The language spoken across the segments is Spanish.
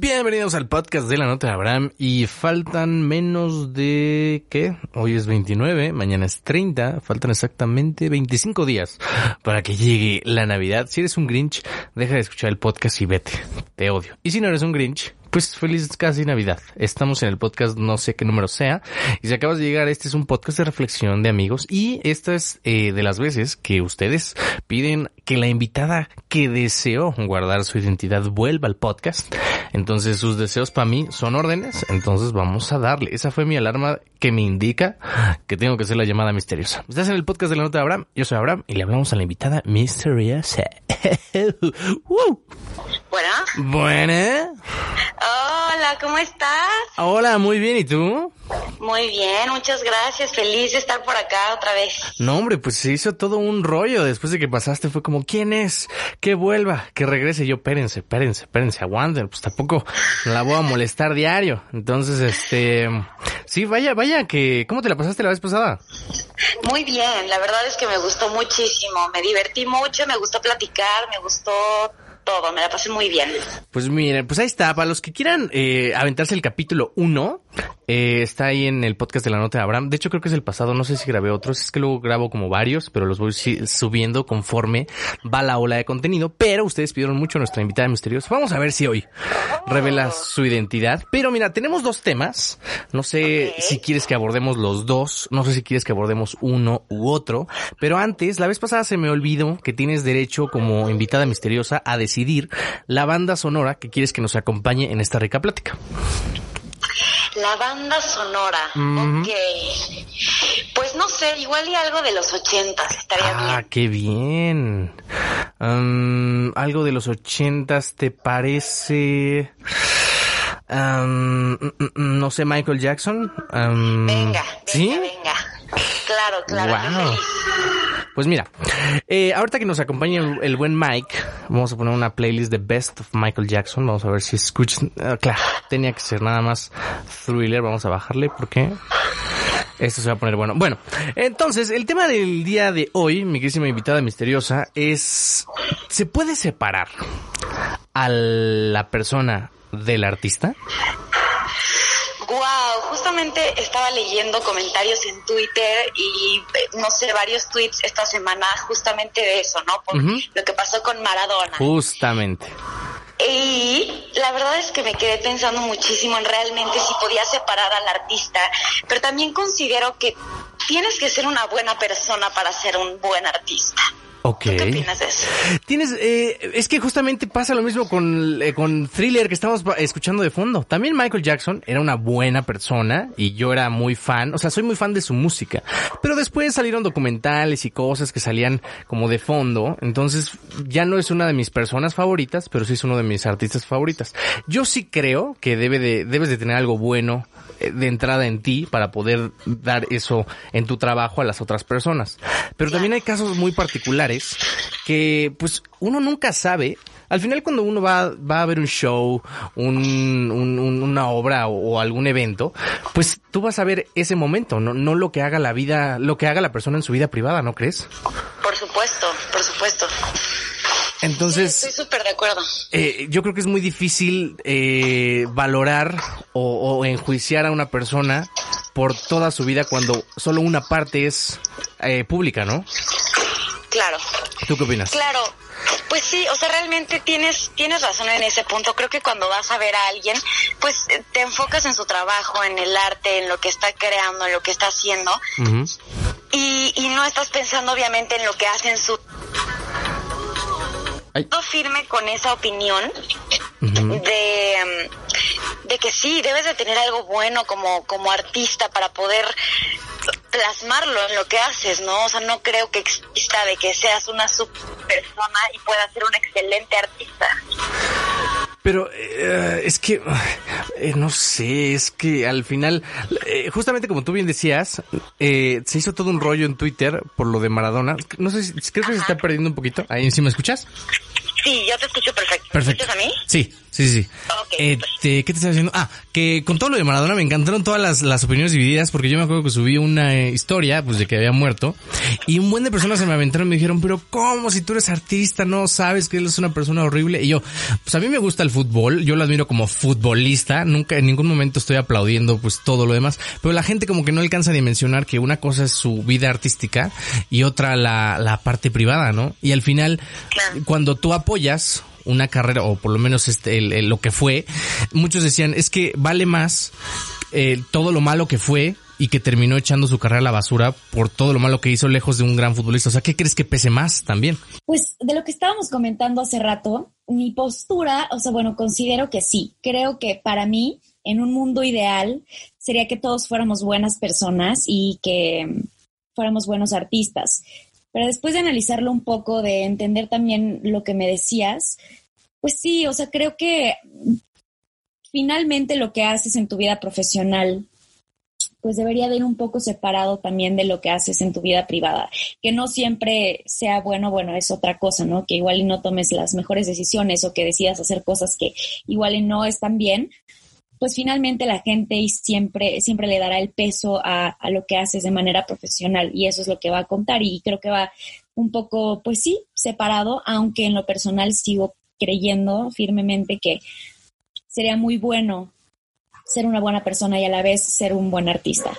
Bienvenidos al podcast de la nota de Abraham y faltan menos de ¿qué? Hoy es 29, mañana es 30, faltan exactamente 25 días para que llegue la Navidad. Si eres un Grinch, deja de escuchar el podcast y vete. Te odio. Y si no eres un Grinch, pues feliz casi Navidad. Estamos en el podcast no sé qué número sea. Y si acabas de llegar, este es un podcast de reflexión de amigos. Y esta es eh, de las veces que ustedes piden que la invitada que deseó guardar su identidad vuelva al podcast. Entonces sus deseos para mí son órdenes. Entonces vamos a darle. Esa fue mi alarma que me indica que tengo que hacer la llamada misteriosa. Estás en el podcast de la nota de Abraham. Yo soy Abraham y le hablamos a la invitada misteriosa. Buena. Buena. Hola, ¿cómo estás? Hola, muy bien. ¿Y tú? Muy bien, muchas gracias. Feliz de estar por acá otra vez. No, hombre, pues se hizo todo un rollo después de que pasaste. Fue como, ¿quién es? Que vuelva, que regrese. Yo, espérense, espérense, espérense, aguanten. Pues tampoco la voy a molestar diario. Entonces, este, sí, vaya, vaya, que, ¿cómo te la pasaste la vez pasada? Muy bien, la verdad es que me gustó muchísimo. Me divertí mucho, me gustó platicar, me gustó todo, me la pasé muy bien. Pues miren, pues ahí está. Para los que quieran eh, aventarse el capítulo 1, eh, está ahí en el podcast de la nota de Abraham. De hecho, creo que es el pasado. No sé si grabé otros. Es que luego grabo como varios, pero los voy subiendo conforme va la ola de contenido. Pero ustedes pidieron mucho a nuestra invitada misteriosa. Vamos a ver si hoy revela su identidad. Pero mira, tenemos dos temas. No sé si quieres que abordemos los dos. No sé si quieres que abordemos uno u otro. Pero antes, la vez pasada se me olvidó que tienes derecho como invitada misteriosa a decidir la banda sonora que quieres que nos acompañe en esta rica plática. La banda sonora, Ujú. ok. Pues no sé, igual y algo de los ochentas, estaría Ah, bien. qué bien. Um, algo de los ochentas, ¿te parece? Um, mm, mm, no sé, Michael Jackson. Um, Venga, venga, ¿Sí? venga. Wow. Pues mira, eh, ahorita que nos acompaña el, buen Mike, vamos a poner una playlist de Best of Michael Jackson. Vamos a ver si escuchan. Ah, claro, tenía que ser nada más thriller. Vamos a bajarle porque esto se va a poner bueno. Bueno, entonces, el tema del día de hoy, mi querísima invitada misteriosa, es, ¿se puede separar a la persona del artista? Wow, justamente estaba leyendo comentarios en Twitter y no sé, varios tweets esta semana justamente de eso, ¿no? Por lo que pasó con Maradona. Justamente. Y la verdad es que me quedé pensando muchísimo en realmente si podía separar al artista, pero también considero que tienes que ser una buena persona para ser un buen artista. Ok. ¿Tú ¿Qué opinas de eso? Tienes, eh, es que justamente pasa lo mismo con, eh, con Thriller que estamos escuchando de fondo. También Michael Jackson era una buena persona y yo era muy fan, o sea, soy muy fan de su música. Pero después salieron documentales y cosas que salían como de fondo, entonces ya no es una de mis personas favoritas, pero sí es uno de mis artistas favoritas. Yo sí creo que debe de, debes de tener algo bueno de entrada en ti para poder dar eso en tu trabajo a las otras personas. Pero también hay casos muy particulares que pues uno nunca sabe. Al final cuando uno va, va a ver un show, un, un- un- una obra o, o algún evento, pues tú vas a ver ese momento, no, no lo que haga la vida, lo que haga la persona en su vida privada, ¿no crees? Por supuesto, por supuesto. Entonces... Estoy súper de acuerdo. eh, yo creo que es muy difícil eh, valorar o, o enjuiciar a una persona por toda su vida cuando solo una parte es eh, pública, ¿no? Claro. ¿Tú qué opinas? Claro, pues sí, o sea, realmente tienes tienes razón en ese punto. Creo que cuando vas a ver a alguien, pues eh, te enfocas en su trabajo, en el arte, en lo que está creando, en lo que está haciendo, y, y no estás pensando obviamente en lo que hacen su Ay. Firme con esa opinión de, mm, de que sí, debes de tener algo bueno como, como artista para poder plasmarlo en lo que haces, ¿no? O sea, no creo que exista de que seas una super persona y puedas ser un excelente artista. Pero eh, es que, eh, no sé, es que al final, eh, justamente como tú bien decías, se hizo todo un rollo en Twitter por lo de Maradona. No sé si creo que se está perdiendo un poquito. Ahí me escuchas. Sí, yo te escucho perfecto. Perfecto. ¿Me escuchas a mí? Sí, sí, sí. Este, ¿Qué te estás haciendo? Ah, que con todo lo de Maradona me encantaron todas las, las opiniones divididas porque yo me acuerdo que subí una eh, historia, pues de que había muerto y un buen de personas se me aventaron y me dijeron, pero ¿cómo si tú eres artista no sabes que él es una persona horrible? Y yo, pues a mí me gusta el fútbol, yo lo admiro como futbolista, nunca en ningún momento estoy aplaudiendo pues todo lo demás, pero la gente como que no alcanza a dimensionar que una cosa es su vida artística y otra la, la parte privada, ¿no? Y al final, cuando tú apoyas una carrera, o por lo menos este, lo que fue, muchos decían, es que vale más eh, todo lo malo que fue y que terminó echando su carrera a la basura por todo lo malo que hizo lejos de un gran futbolista. O sea, ¿qué crees que pese más también? Pues de lo que estábamos comentando hace rato, mi postura, o sea, bueno, considero que sí. Creo que para mí, en un mundo ideal, sería que todos fuéramos buenas personas y que fuéramos buenos artistas. Pero después de analizarlo un poco, de entender también lo que me decías, pues sí, o sea, creo que finalmente lo que haces en tu vida profesional, pues debería de ir un poco separado también de lo que haces en tu vida privada. Que no siempre sea bueno, bueno, es otra cosa, ¿no? Que igual y no tomes las mejores decisiones o que decidas hacer cosas que igual y no están bien, pues finalmente la gente siempre, siempre le dará el peso a, a, lo que haces de manera profesional y eso es lo que va a contar y creo que va un poco, pues sí, separado, aunque en lo personal sigo creyendo firmemente que sería muy bueno ser una buena persona y a la vez ser un buen artista.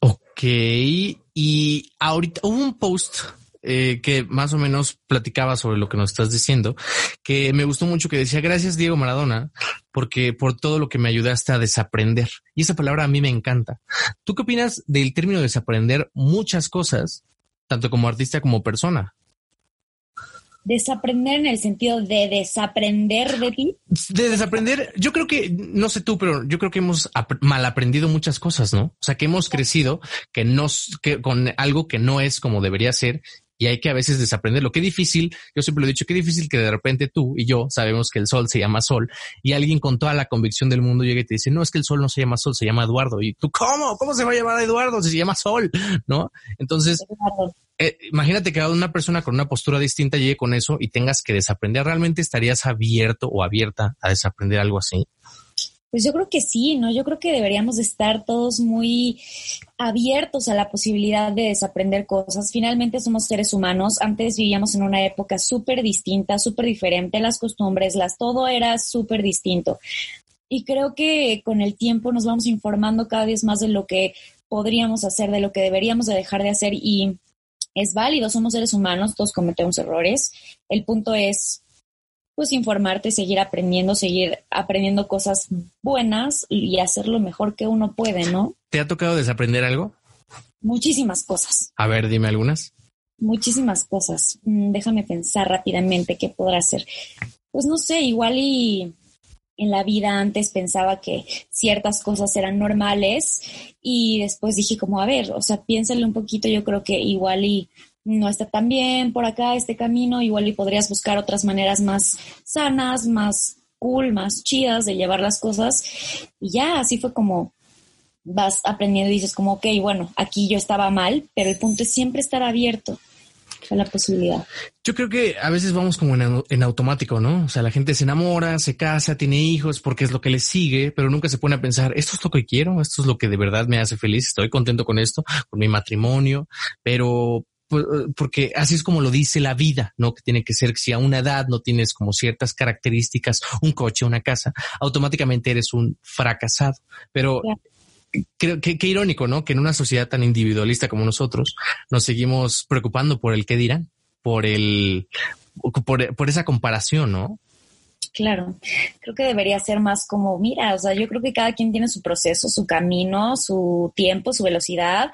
Ok, y ahorita un post eh, que más o menos platicaba sobre lo que nos estás diciendo, que me gustó mucho que decía, gracias Diego Maradona, porque por todo lo que me ayudaste a desaprender. Y esa palabra a mí me encanta. ¿Tú qué opinas del término desaprender muchas cosas, tanto como artista como persona? desaprender en el sentido de desaprender de ti? De desaprender, yo creo que, no sé tú, pero yo creo que hemos mal aprendido muchas cosas, ¿no? O sea, que hemos crecido que nos, que con algo que no es como debería ser y hay que a veces desaprender lo que difícil, yo siempre lo he dicho, qué difícil que de repente tú y yo sabemos que el sol se llama sol y alguien con toda la convicción del mundo llega y te dice, no, es que el sol no se llama sol, se llama Eduardo. Y tú, ¿cómo? ¿Cómo se va a llamar Eduardo si se llama sol? ¿No? Entonces, eh, imagínate que una persona con una postura distinta llegue con eso y tengas que desaprender. ¿Realmente estarías abierto o abierta a desaprender algo así? Pues yo creo que sí, ¿no? Yo creo que deberíamos estar todos muy abiertos a la posibilidad de desaprender cosas. Finalmente somos seres humanos. Antes vivíamos en una época súper distinta, súper diferente. Las costumbres, las todo era súper distinto. Y creo que con el tiempo nos vamos informando cada vez más de lo que podríamos hacer, de lo que deberíamos de dejar de hacer. Y es válido, somos seres humanos, todos cometemos errores. El punto es pues informarte, seguir aprendiendo, seguir aprendiendo cosas buenas y hacer lo mejor que uno puede, ¿no? ¿Te ha tocado desaprender algo? Muchísimas cosas. A ver, dime algunas. Muchísimas cosas. Mm, déjame pensar rápidamente qué podrá hacer. Pues no sé, igual y en la vida antes pensaba que ciertas cosas eran normales y después dije como, a ver, o sea, piénsale un poquito, yo creo que igual y no está tan bien por acá este camino, igual y podrías buscar otras maneras más sanas, más cool, más chidas de llevar las cosas. Y ya, así fue como vas aprendiendo y dices como, ok, bueno, aquí yo estaba mal, pero el punto es siempre estar abierto a la posibilidad. Yo creo que a veces vamos como en, en, automático, ¿no? O sea, la gente se enamora, se casa, tiene hijos porque es lo que le sigue, pero nunca se pone a pensar, esto es lo que quiero, esto es lo que de verdad me hace feliz, estoy contento con esto, con mi matrimonio, pero porque así es como lo dice la vida, ¿no? Que tiene que ser que si a una edad no tienes como ciertas características, un coche, una casa, automáticamente eres un fracasado. Pero creo que qué irónico, ¿no? Que en una sociedad tan individualista como nosotros nos seguimos preocupando por el qué dirán, por el, por, por esa comparación, ¿no? Claro, creo que debería ser más como, mira, o sea, yo creo que cada quien tiene su proceso, su camino, su tiempo, su velocidad,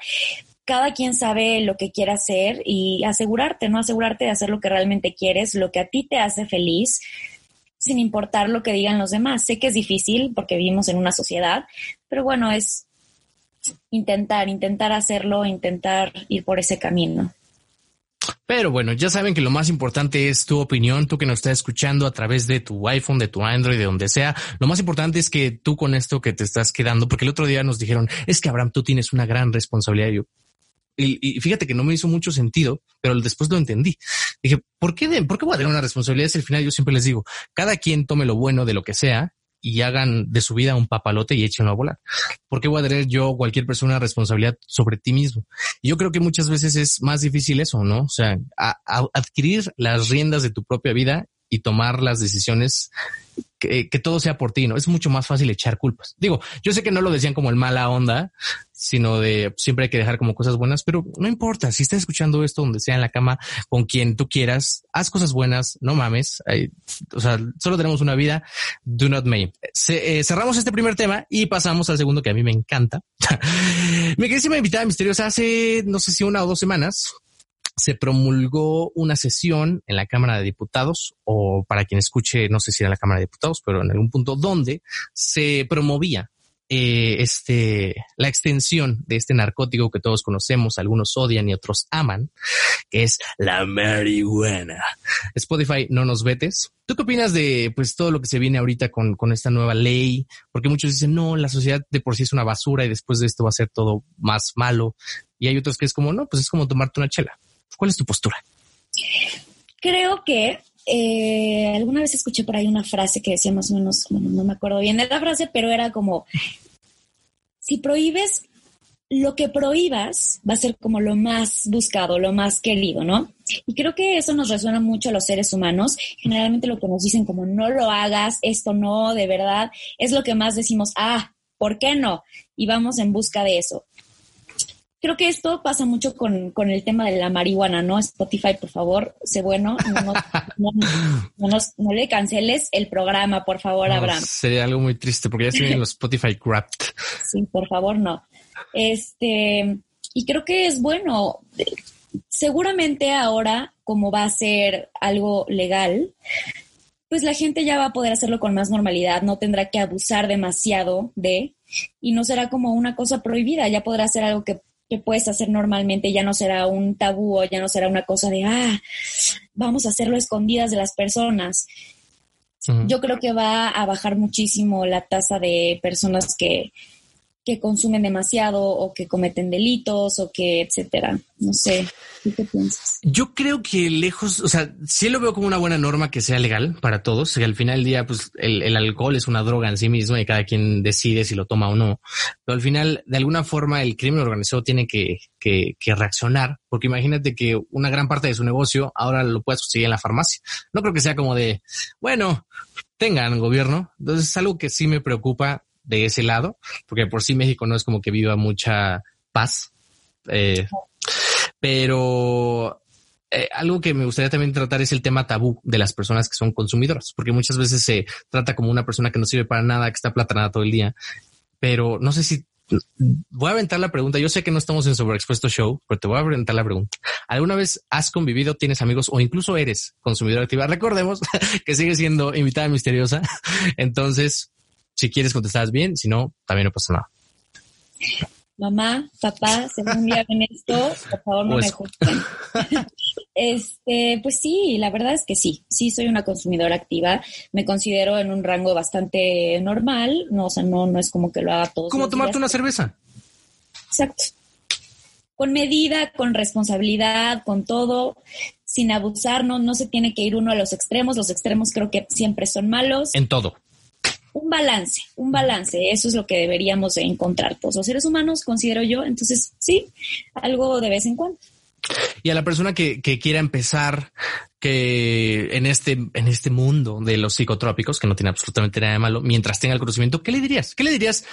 cada quien sabe lo que quiere hacer y asegurarte, ¿no? Asegurarte de hacer lo que realmente quieres, lo que a ti te hace feliz, sin importar lo que digan los demás. Sé que es difícil porque vivimos en una sociedad, pero bueno, es intentar, intentar hacerlo, intentar ir por ese camino. Pero bueno, ya saben que lo más importante es tu opinión, tú que nos estás escuchando a través de tu iPhone, de tu Android, de donde sea. Lo más importante es que tú con esto que te estás quedando, porque el otro día nos dijeron, es que Abraham, tú tienes una gran responsabilidad. Yo, y, fíjate que no me hizo mucho sentido, pero después lo entendí. Dije, ¿por qué, ¿por qué voy a tener una responsabilidad? Si al final yo siempre les digo, cada quien tome lo bueno de lo que sea y hagan de su vida un papalote y échenlo a volar. ¿Por qué voy a tener yo cualquier persona responsabilidad sobre ti mismo? Y yo creo que muchas veces es más difícil eso, ¿no? O sea, adquirir las riendas de tu propia vida y tomar las decisiones que, que, todo sea por ti, ¿no? Es mucho más fácil echar culpas. Digo, yo sé que no lo decían como el mala onda, sino de siempre hay que dejar como cosas buenas, pero no importa, si estás escuchando esto donde sea en la cama, con quien tú quieras, haz cosas buenas, no mames, o sea, solo tenemos una vida, do not make. Eh, cerramos este primer tema y pasamos al segundo que a mí me encanta. Mi queridísima invitada misteriosa hace, no sé si una o dos semanas, se promulgó una sesión en la Cámara de Diputados, o para quien escuche, no sé si era la Cámara de Diputados, pero en algún punto donde se promovía eh, este, la extensión de este narcótico que todos conocemos, algunos odian y otros aman, que es la marihuana. Spotify, no nos vetes. ¿Tú qué opinas de pues todo lo que se viene ahorita con, con esta nueva ley? Porque muchos dicen, no, la sociedad de por sí es una basura y después de esto va a ser todo más malo. Y hay otros que es como, no, pues es como tomarte una chela. ¿Cuál es tu postura? Creo que eh, alguna vez escuché por ahí una frase que decía más o menos, no me acuerdo bien de la frase, pero era como, si prohíbes, lo que prohíbas va a ser como lo más buscado, lo más querido, ¿no? Y creo que eso nos resuena mucho a los seres humanos. Generalmente lo que nos dicen como no lo hagas, esto no, de verdad, es lo que más decimos, ah, ¿por qué no? Y vamos en busca de eso creo que esto pasa mucho con, el tema de la marihuana, ¿no? Spotify, por favor, sé bueno, no, le canceles el programa, por favor, Abraham. Sería algo muy triste porque ya se vienen los Spotify Grabbed. Sí, por favor, no. Este, y creo que es bueno. Seguramente ahora, como va a ser algo legal, pues la gente ya va a poder hacerlo con más normalidad, no tendrá que abusar demasiado de, y no será como una cosa prohibida, ya podrá ser algo que que puedes hacer normalmente ya no será un tabú o ya no será una cosa de, ah, vamos a hacerlo escondidas de las personas. Yo creo que va a bajar muchísimo la tasa de personas que, que consumen demasiado o que cometen delitos o que etcétera. No sé, qué piensas? Yo creo que lejos, o sea, sí lo veo como una buena norma que sea legal para todos, que al final del día, pues el, alcohol es una droga en sí mismo y cada quien decide si lo toma o no. Pero al final, de alguna forma, el crimen organizado tiene que, que, que reaccionar, porque imagínate que una gran parte de su negocio ahora lo puedes conseguir en la farmacia. No creo que sea como de, bueno, tengan gobierno. Entonces es algo que sí me preocupa de ese lado, porque por sí México no es como que viva mucha paz. Eh, pero eh, algo que me gustaría también tratar es el tema tabú de las personas que son consumidoras, porque muchas veces se trata como una persona que no sirve para nada, que está platanada todo el día. Pero no sé si voy a aventar la pregunta. Yo sé que no estamos en Sobreexpuesto Show, pero te voy a aventar la pregunta. ¿Alguna vez has convivido, tienes amigos o incluso eres consumidor activa? Recordemos que sigue siendo invitada misteriosa. Entonces, si quieres contestar bien, si no, también no pasa nada. Mamá, papá, algún día ven esto, por favor no me juzguen. este, pues sí, la verdad es que sí, sí soy una consumidora activa, me considero en un rango bastante normal, no, o sea, no, no es como que lo haga todo. ¿Cómo tomarte una cerveza? Exacto. Con medida, con responsabilidad, con todo, sin abusar, no, no se tiene que ir uno a los extremos, los extremos creo que siempre son malos. En todo un balance, un balance, eso es lo que deberíamos encontrar todos los seres humanos, considero yo, entonces sí, algo de vez en cuando. Y a la persona que, que quiera empezar que en este, en este mundo de los psicotrópicos, que no tiene absolutamente nada de malo, mientras tenga el conocimiento, ¿qué le dirías? ¿Qué le dirías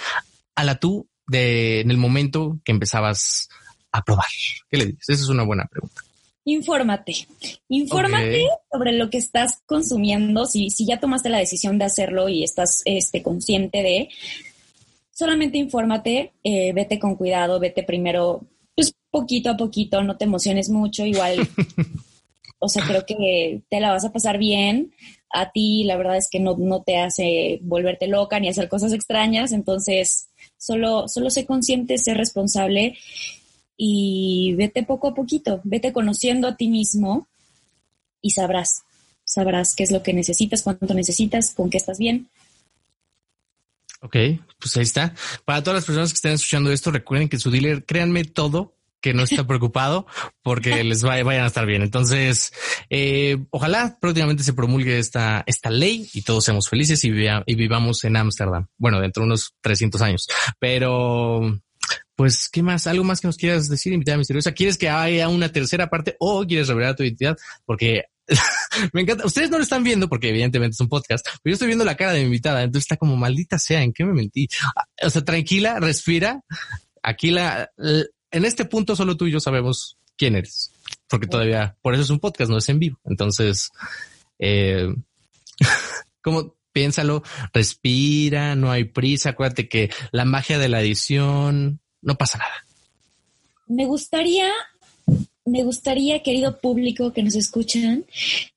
a la tú de en el momento que empezabas a probar? ¿Qué le dirías? Esa es una buena pregunta. Infórmate. Infórmate sobre lo que estás consumiendo. Si, si ya tomaste la decisión de hacerlo y estás este, consciente de, solamente infórmate, eh, vete con cuidado, vete primero, pues poquito a poquito, no te emociones mucho, igual. o sea, creo que te la vas a pasar bien. A ti, la verdad es que no, no te hace volverte loca ni hacer cosas extrañas. Entonces, solo, solo sé consciente, sé responsable y vete poco a poquito, vete conociendo a ti mismo y sabrás, sabrás qué es lo que necesitas, cuánto necesitas, con qué estás bien. Ok, pues ahí está. Para todas las personas que estén escuchando esto, recuerden que su dealer, créanme todo, que no está preocupado porque les vayan a estar bien. Entonces, eh, ojalá próximamente se promulgue esta, esta ley y todos seamos felices y, y vivamos en Ámsterdam. Bueno, dentro de unos 300 años. Pero pues, ¿qué más? ¿Algo más que nos quieras decir, invitada misteriosa? ¿Quieres que haya una tercera parte o quieres revelar tu identidad? Porque me encanta. Ustedes no lo están viendo porque evidentemente es un podcast, pero yo estoy viendo la cara de mi invitada, entonces está como maldita sea, ¿en qué me mentí? Ah, o sea, tranquila, respira. Aquí la, en este punto solo tú y yo sabemos quién eres, porque todavía, por eso es un podcast, no es en vivo. Entonces, eh, como piénsalo, respira, no hay prisa, acuérdate que la magia de la edición, no pasa nada. Me gustaría, me gustaría, querido público que nos escuchan,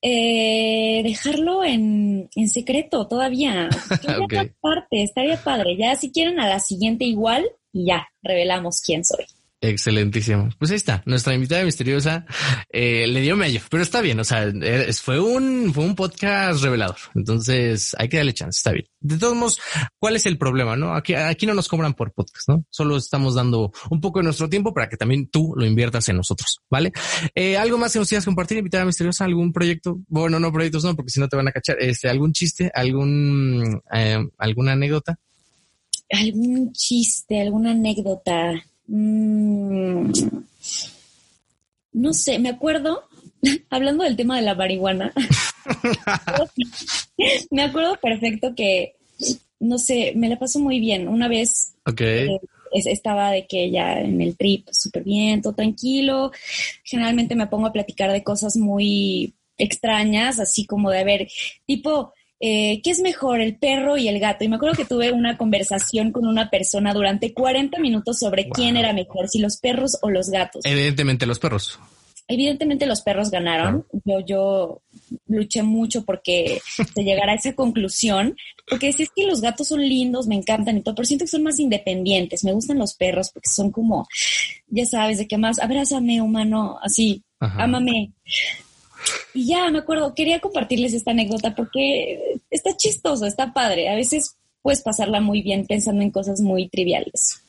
eh, dejarlo en, secreto todavía. okay. parte, estaría padre. Ya si quieren a la siguiente igual y ya revelamos quién soy. Excelentísimo. Pues ahí está, nuestra invitada misteriosa eh, le dio medio, pero está bien. O sea, fue un, fue un podcast revelador. Entonces hay que darle chance. Está bien. De todos modos, ¿cuál es el problema? No, aquí, aquí no nos cobran por podcast, no? Solo estamos dando un poco de nuestro tiempo para que también tú lo inviertas en nosotros. Vale. Eh, algo más que nos quieras compartir, invitada misteriosa, algún proyecto. Bueno, no proyectos, no, porque si no te van a cachar. Este, algún chiste, algún, eh, alguna anécdota. Algún chiste, alguna anécdota. Mm, no sé, me acuerdo, hablando del tema de la marihuana, me acuerdo perfecto que, no sé, me la paso muy bien. Una vez eh, estaba de que ya en el trip súper bien, todo tranquilo. Generalmente me pongo a platicar de cosas muy extrañas, así como de, ver, tipo, eh, ¿qué es mejor, el perro y el gato? Y me acuerdo que tuve una conversación con una persona durante 40 minutos sobre quién era mejor, si los perros o los gatos. Evidentemente los perros. Evidentemente los perros ganaron. Yo, yo luché mucho porque se llegara a esa conclusión, porque si es que los gatos son lindos, me encantan y todo, pero siento que son más independientes. Me gustan los perros porque son como, ya sabes, de qué más, abrázame, humano, así, ámame. Y ya me acuerdo, quería compartirles esta anécdota porque está chistoso, está padre. A veces puedes pasarla muy bien pensando en cosas muy triviales.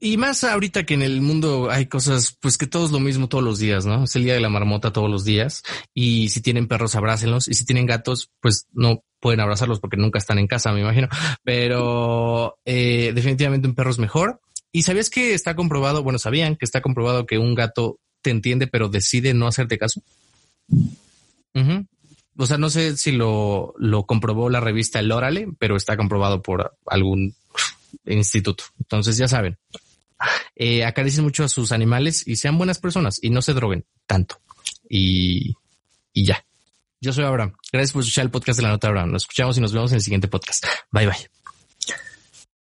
Y más ahorita que en el mundo hay cosas, pues que todo es lo mismo todos los días, ¿no? Es el día de la marmota todos los días. Y si tienen perros, abrácenlos. Y si tienen gatos, pues no pueden abrazarlos porque nunca están en casa, me imagino. Pero eh, definitivamente un perro es mejor. Y sabías que está comprobado, bueno, sabían que está comprobado que un gato te entiende, pero decide no hacerte caso. O sea, no sé si lo, lo comprobó la revista El Órale, pero está comprobado por algún instituto. Entonces ya saben, eh, mucho a sus animales y sean buenas personas y no se droguen tanto. Y, y ya. Yo soy Abraham. Gracias por escuchar el podcast de la nota Abraham. Nos escuchamos y nos vemos en el siguiente podcast. Bye bye.